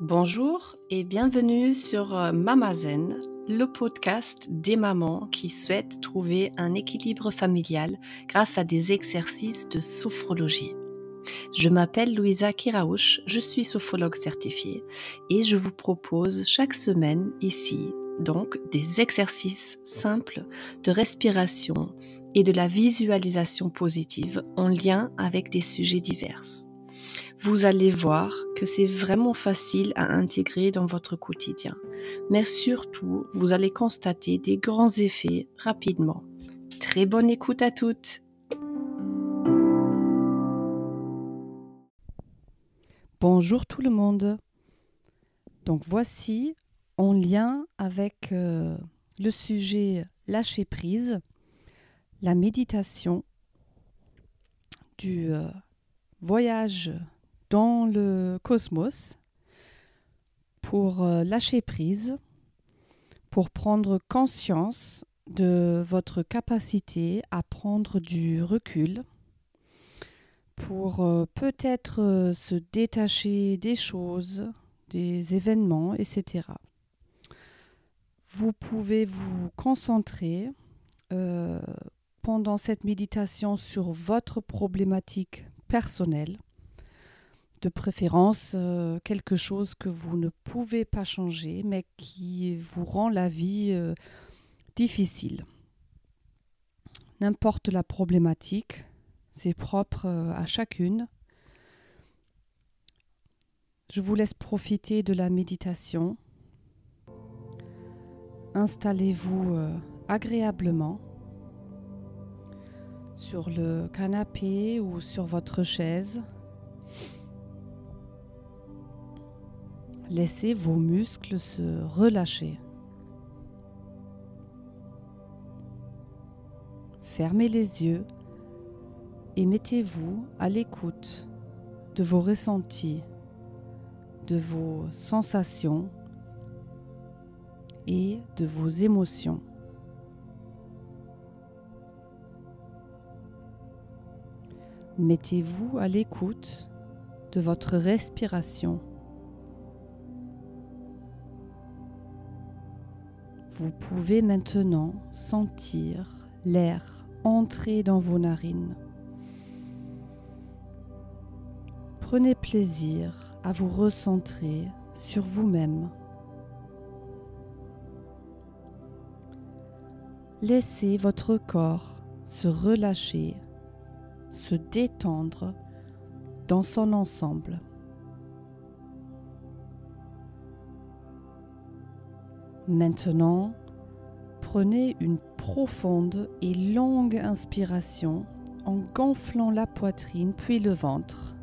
Bonjour et bienvenue sur euh, Mamazen, le podcast des mamans qui souhaitent trouver un équilibre familial grâce à des exercices de sophrologie. Je m'appelle Louisa Kiraouch, je suis sophrologue certifiée et je vous propose chaque semaine ici donc des exercices simples de respiration et de la visualisation positive en lien avec des sujets divers. Vous allez voir que c'est vraiment facile à intégrer dans votre quotidien, mais surtout, vous allez constater des grands effets rapidement. Très bonne écoute à toutes. Bonjour tout le monde. Donc voici en lien avec euh, le sujet lâcher prise, la méditation du euh, voyage dans le cosmos pour euh, lâcher prise, pour prendre conscience de votre capacité à prendre du recul, pour euh, peut-être euh, se détacher des choses, des événements, etc. Vous pouvez vous concentrer pendant cette méditation sur votre problématique personnelle de préférence euh, quelque chose que vous ne pouvez pas changer, mais qui vous rend la vie euh, difficile. N'importe la problématique, c'est propre euh, à chacune. Je vous laisse profiter de la méditation. Installez-vous agréablement sur le canapé ou sur votre chaise. Laissez vos muscles se relâcher. Fermez les yeux et mettez-vous à l'écoute de vos ressentis, de vos sensations et de vos émotions. Mettez-vous à l'écoute de votre respiration. Vous pouvez maintenant sentir l'air entrer dans vos narines. Prenez plaisir à vous recentrer sur vous-même. Laissez votre corps se relâcher, se détendre dans son ensemble. Maintenant, prenez une profonde et longue inspiration en gonflant la poitrine puis le ventre.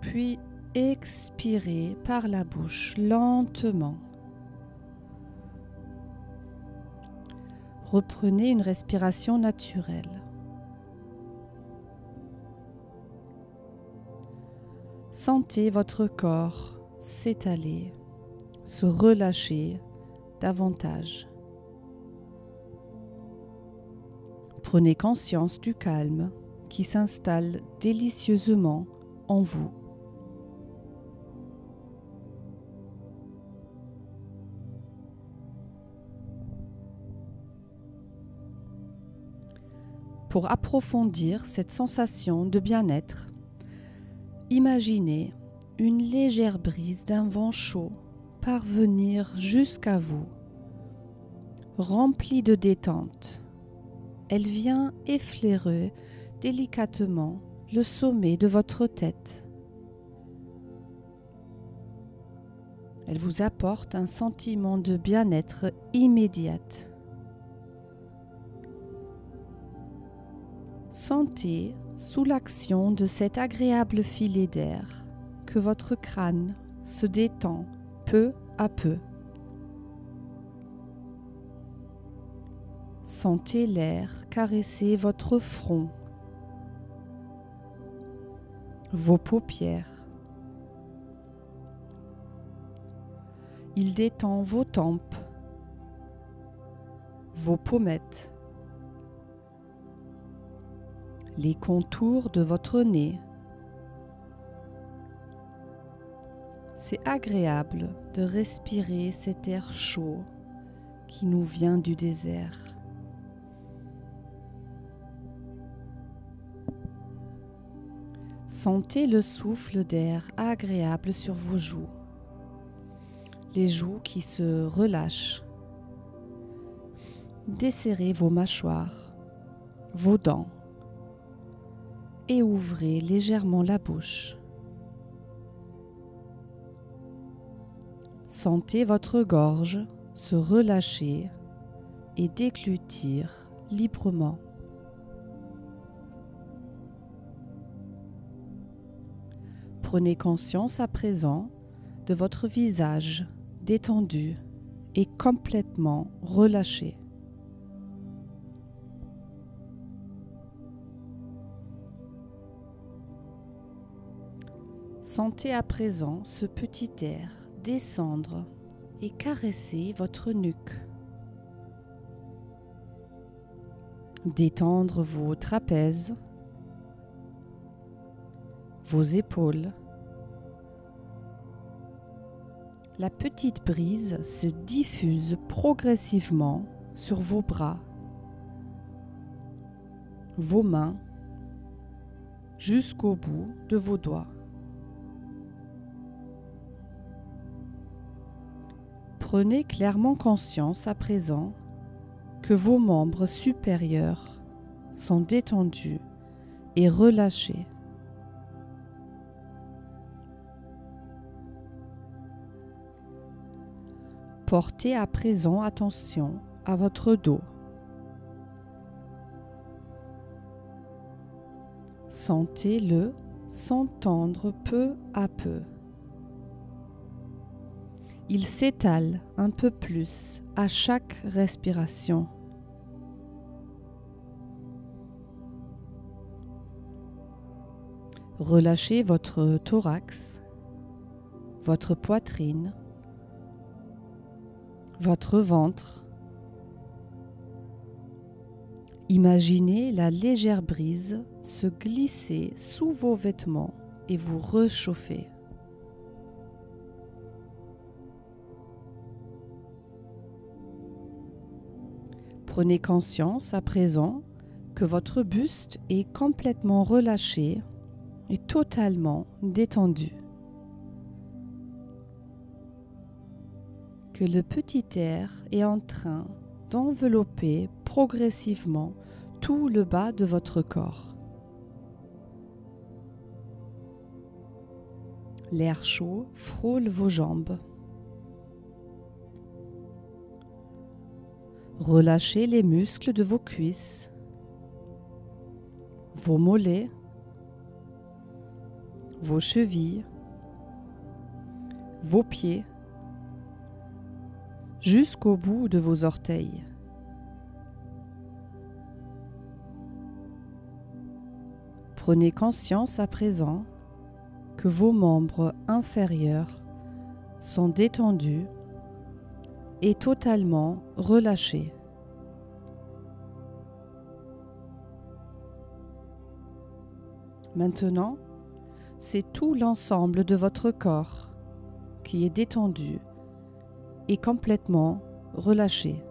Puis expirez par la bouche lentement. Reprenez une respiration naturelle. Sentez votre corps s'étaler se relâcher davantage. Prenez conscience du calme qui s'installe délicieusement en vous. Pour approfondir cette sensation de bien-être, imaginez une légère brise d'un vent chaud parvenir jusqu'à vous, remplie de détente. Elle vient effleurer délicatement le sommet de votre tête. Elle vous apporte un sentiment de bien-être immédiat. Sentez, sous l'action de cet agréable filet d'air, que votre crâne se détend peu à peu. Sentez l'air caresser votre front, vos paupières. Il détend vos tempes, vos pommettes, les contours de votre nez, C'est agréable de respirer cet air chaud qui nous vient du désert. Sentez le souffle d'air agréable sur vos joues, les joues qui se relâchent. Desserrez vos mâchoires, vos dents et ouvrez légèrement la bouche. Sentez votre gorge se relâcher et déclutir librement. Prenez conscience à présent de votre visage détendu et complètement relâché. Sentez à présent ce petit air descendre et caresser votre nuque. Détendre vos trapèzes, vos épaules. La petite brise se diffuse progressivement sur vos bras, vos mains, jusqu'au bout de vos doigts. Prenez clairement conscience à présent que vos membres supérieurs sont détendus et relâchés. Portez à présent attention à votre dos. Sentez-le s'entendre peu à peu. Il s'étale un peu plus à chaque respiration. Relâchez votre thorax, votre poitrine, votre ventre. Imaginez la légère brise se glisser sous vos vêtements et vous réchauffer. Prenez conscience à présent que votre buste est complètement relâché et totalement détendu. Que le petit air est en train d'envelopper progressivement tout le bas de votre corps. L'air chaud frôle vos jambes. Relâchez les muscles de vos cuisses, vos mollets, vos chevilles, vos pieds, jusqu'au bout de vos orteils. Prenez conscience à présent que vos membres inférieurs sont détendus et totalement relâché. Maintenant, c'est tout l'ensemble de votre corps qui est détendu et complètement relâché.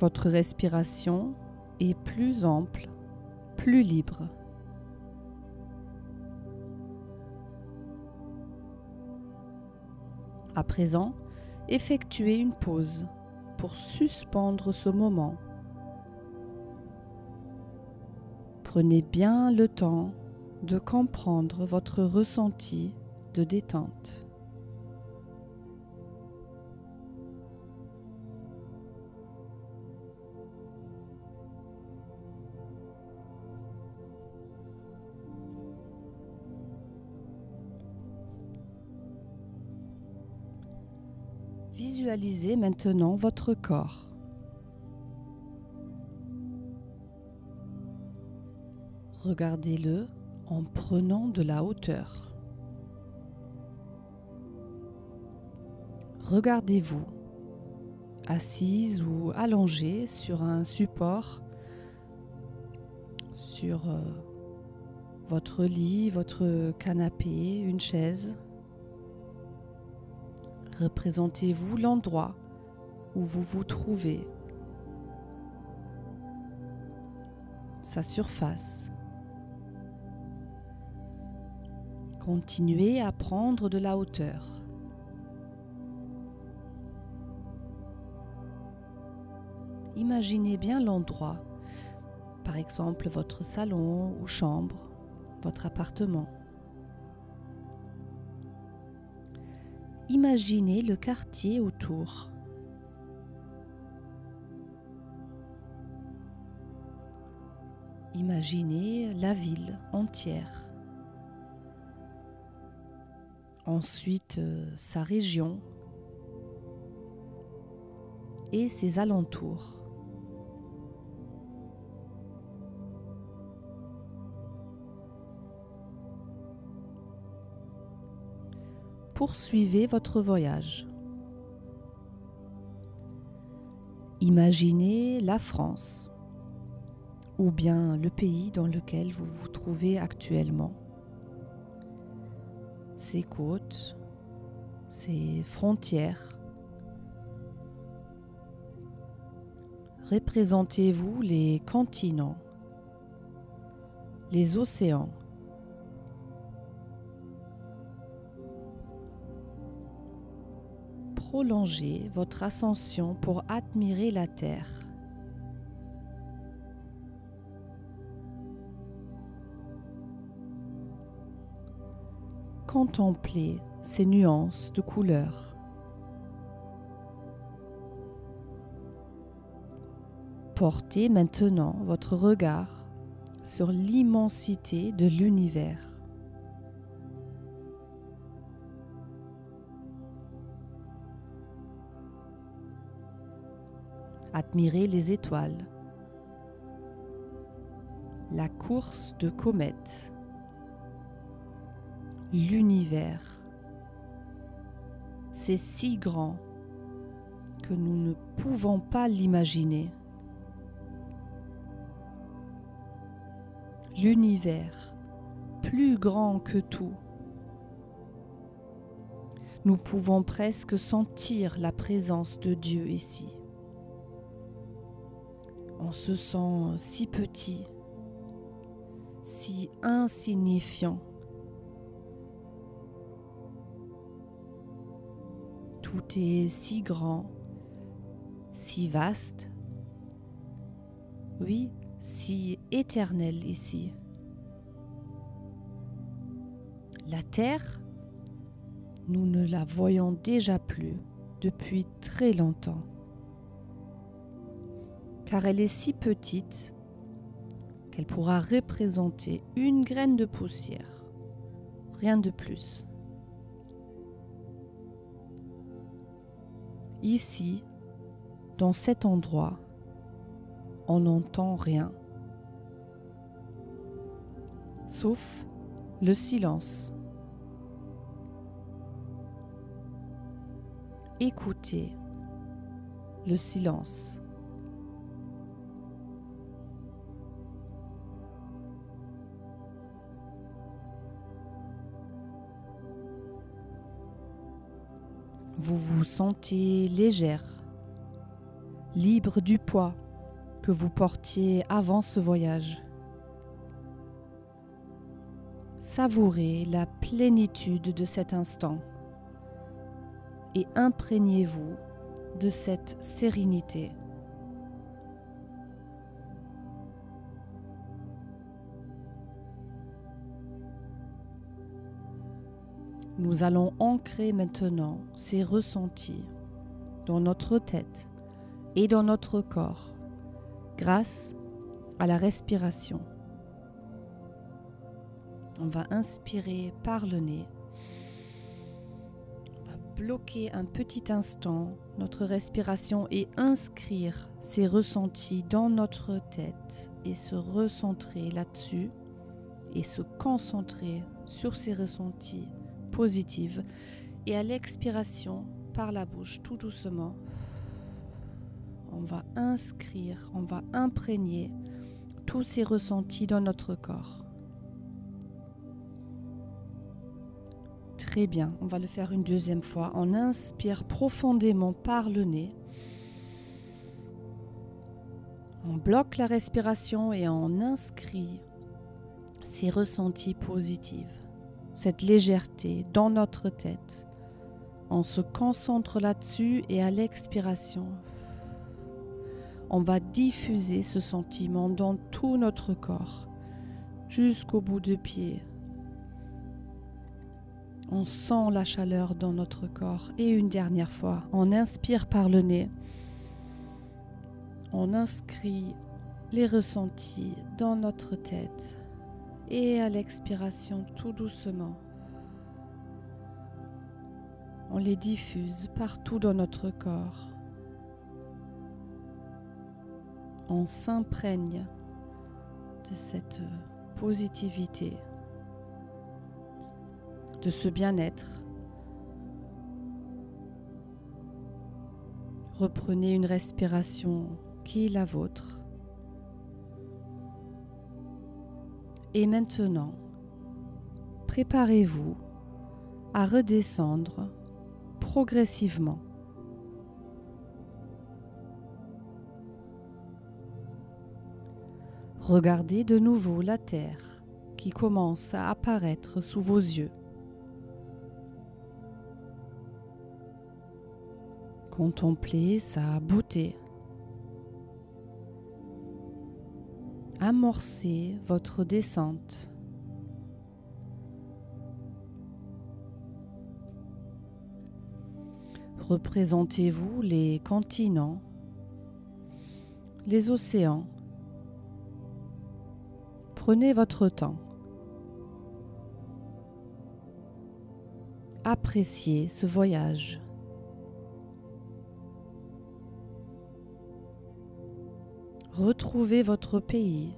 Votre respiration est plus ample, plus libre. À présent, effectuez une pause pour suspendre ce moment. Prenez bien le temps de comprendre votre ressenti de détente. Visualisez maintenant votre corps. Regardez-le en prenant de la hauteur. Regardez-vous, assise ou allongée sur un support, sur euh, votre lit, votre canapé, une chaise. Représentez-vous l'endroit où vous vous trouvez, sa surface. Continuez à prendre de la hauteur. Imaginez bien l'endroit, par exemple votre salon ou chambre, votre appartement. Imaginez le quartier autour. Imaginez la ville entière. Ensuite, euh, sa région et ses alentours. Poursuivez votre voyage. Imaginez la France ou bien le pays dans lequel vous vous trouvez actuellement. Ses côtes, ses frontières. Représentez-vous les continents, les océans. Prolongez votre ascension pour admirer la Terre. Contemplez ces nuances de couleurs. Portez maintenant votre regard sur l'immensité de l'univers. Admirez les étoiles, la course de comètes, l'univers. C'est si grand que nous ne pouvons pas l'imaginer. L'univers, plus grand que tout. Nous pouvons presque sentir la présence de Dieu ici. On se sent si petit, si insignifiant. Tout est si grand, si vaste, oui, si éternel ici. La terre, nous ne la voyons déjà plus depuis très longtemps, car elle est si petite qu'elle pourra représenter une graine de poussière, rien de plus. Ici, dans cet endroit, on n'entend rien, sauf le silence. Écoutez le silence. Vous vous sentez légère, libre du poids que vous portiez avant ce voyage. Savourez la plénitude de cet instant et imprégnez-vous de cette sérénité. Nous allons ancrer maintenant ces ressentis dans notre tête et dans notre corps grâce à la respiration. On va inspirer par le nez. On va bloquer un petit instant notre respiration et inscrire ces ressentis dans notre tête et se recentrer là-dessus et se concentrer sur ces ressentis positive. Et à l'expiration, par la bouche, tout doucement, on va inscrire, on va imprégner tous ces ressentis dans notre corps. Très bien, on va le faire une deuxième fois. On inspire profondément par le nez. On bloque la respiration et on inscrit ces ressentis positifs cette légèreté dans notre tête. On se concentre là-dessus et à l'expiration, on va diffuser ce sentiment dans tout notre corps, jusqu'au bout de pied. On sent la chaleur dans notre corps. Et une dernière fois, on inspire par le nez. On inscrit les ressentis dans notre tête. Et à l'expiration, tout doucement, on les diffuse partout dans notre corps. On s'imprègne de cette positivité, de ce bien-être. Reprenez une respiration qui est la vôtre. Et maintenant, préparez-vous à redescendre progressivement. Regardez de nouveau la terre qui commence à apparaître sous vos yeux. Contemplez sa beauté. Amorcez votre descente. Représentez-vous les continents, les océans. Prenez votre temps. Appréciez ce voyage. Retrouvez votre pays,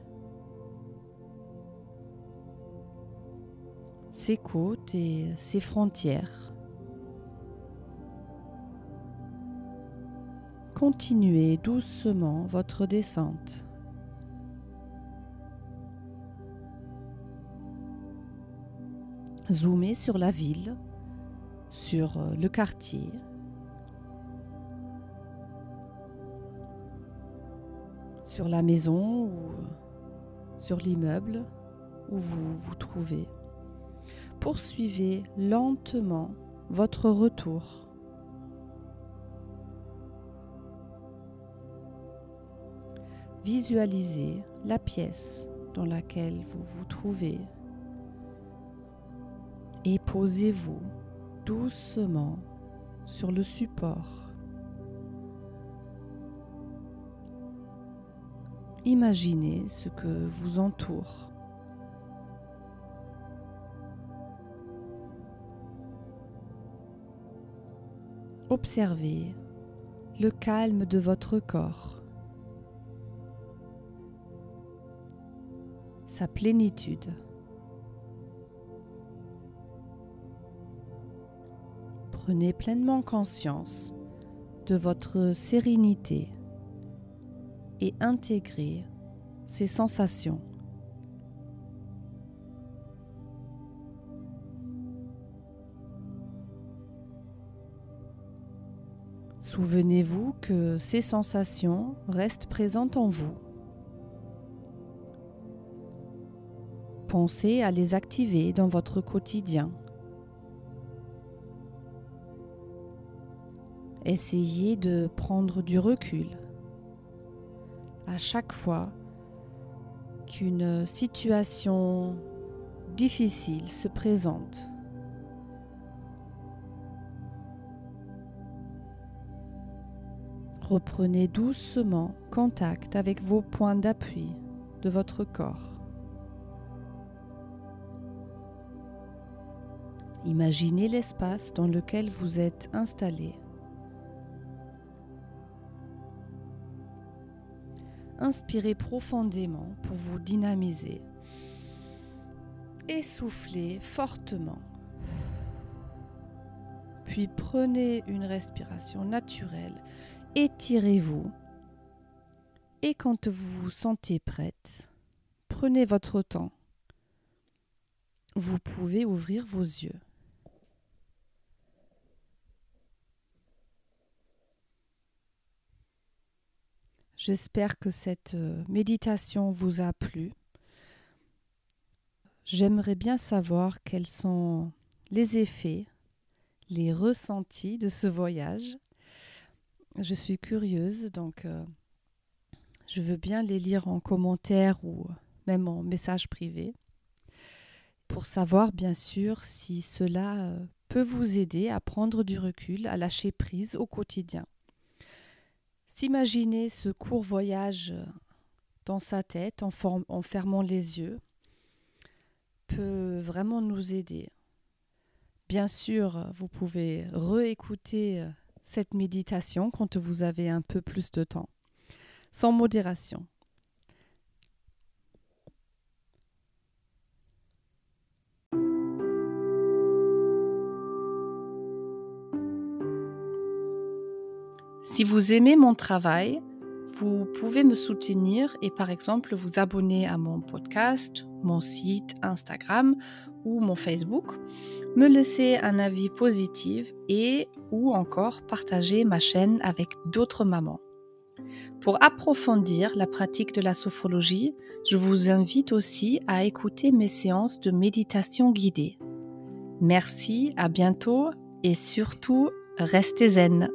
ses côtes et ses frontières. continuez doucement votre descente. Zoomez sur la ville, sur le quartier. Sur la maison ou sur l'immeuble où vous vous trouvez. Poursuivez lentement votre retour. Visualisez la pièce dans laquelle vous vous trouvez et posez-vous doucement sur le support. Imaginez ce que vous entoure. Observez le calme de votre corps. sa plénitude. Prenez pleinement conscience de votre sérénité et intégrez ces sensations. Souvenez-vous que ces sensations restent présentes en vous Pensez à les activer dans votre quotidien. Essayez de prendre du recul à chaque fois qu'une situation difficile se présente. Reprenez doucement contact avec vos points d'appui de votre corps. Imaginez l'espace dans lequel vous êtes installé. Inspirez profondément pour vous dynamiser. Essoufflez fortement. Puis prenez une respiration naturelle. Étirez-vous. Et quand vous vous sentez prête, prenez votre temps. Vous pouvez ouvrir vos yeux. J'espère que cette euh, méditation vous a plu. J'aimerais bien savoir quels sont les effets, les ressentis de ce voyage. Je suis curieuse, donc euh, je veux bien les lire en commentaire ou même en message privé pour savoir bien sûr si cela euh, peut vous aider à prendre du recul, à lâcher prise au quotidien. S'imaginer ce court voyage euh, dans sa tête en, fermant les yeux peut vraiment nous aider. Bien sûr, vous pouvez réécouter euh, cette méditation quand vous avez un peu plus de temps, sans modération. Si vous aimez mon travail, vous pouvez me soutenir et par exemple vous abonner à mon podcast, mon site Instagram ou mon Facebook, me laisser un avis positif et ou encore partager ma chaîne avec d'autres mamans. Pour approfondir la pratique de la sophrologie, je vous invite aussi à écouter mes séances de méditation guidée. Merci, à bientôt et surtout, restez zen.